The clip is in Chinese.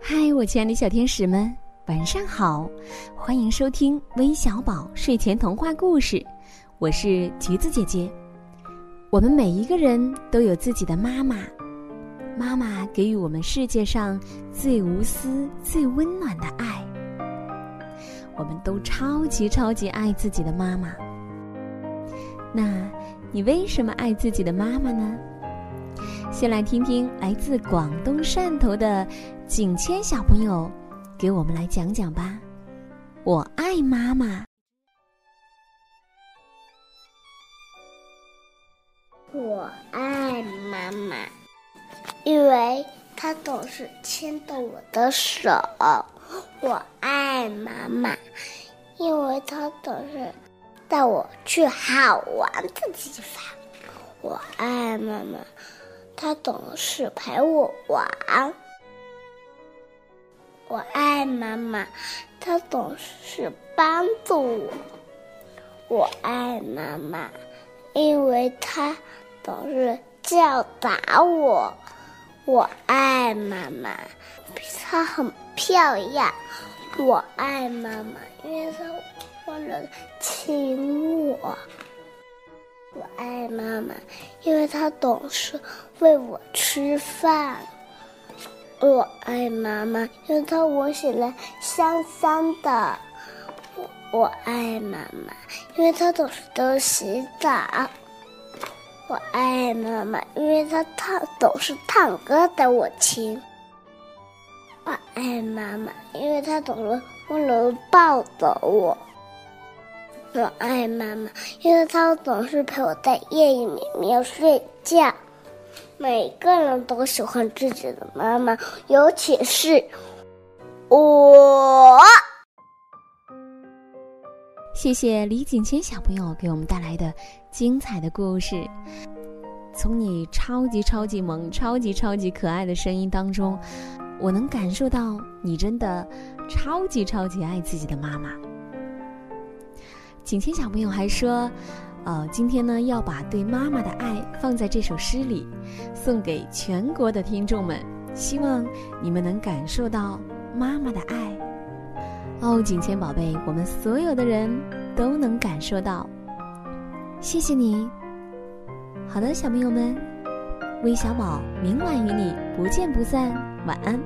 嗨，我亲爱的小天使们，晚上好！欢迎收听微小宝睡前童话故事，我是橘子姐姐。我们每一个人都有自己的妈妈，妈妈给予我们世界上最无私、最温暖的爱。我们都超级超级爱自己的妈妈。那你为什么爱自己的妈妈呢？先来听听来自广东汕头的景谦小朋友，给我们来讲讲吧。我爱妈妈。我爱妈妈，因为她总是牵着我的手。我爱妈妈，因为她总是带我去好玩的地方。我爱妈妈。他总是陪我玩，我爱妈妈，她总是帮助我。我爱妈妈，因为她总是教导我。我爱妈妈，她很漂亮。我爱妈妈，因为她温柔的亲我。我爱妈妈，因为她总是喂我吃饭。我爱妈妈，因为她闻起来香香的。我爱妈妈，因为她总是都洗澡。我爱妈妈，因为她唱总是唱歌带我听。我爱妈妈，因为她总是温柔抱着我。我爱妈妈，因为她总是陪我在夜里面睡觉。每个人都喜欢自己的妈妈，尤其是我。谢谢李景谦小朋友给我们带来的精彩的故事。从你超级超级萌、超级超级可爱的声音当中，我能感受到你真的超级超级爱自己的妈妈。景谦小朋友还说：“呃，今天呢要把对妈妈的爱放在这首诗里，送给全国的听众们，希望你们能感受到妈妈的爱。哦，景谦宝贝，我们所有的人都能感受到。谢谢你。好的，小朋友们，微小宝明晚与你不见不散，晚安。”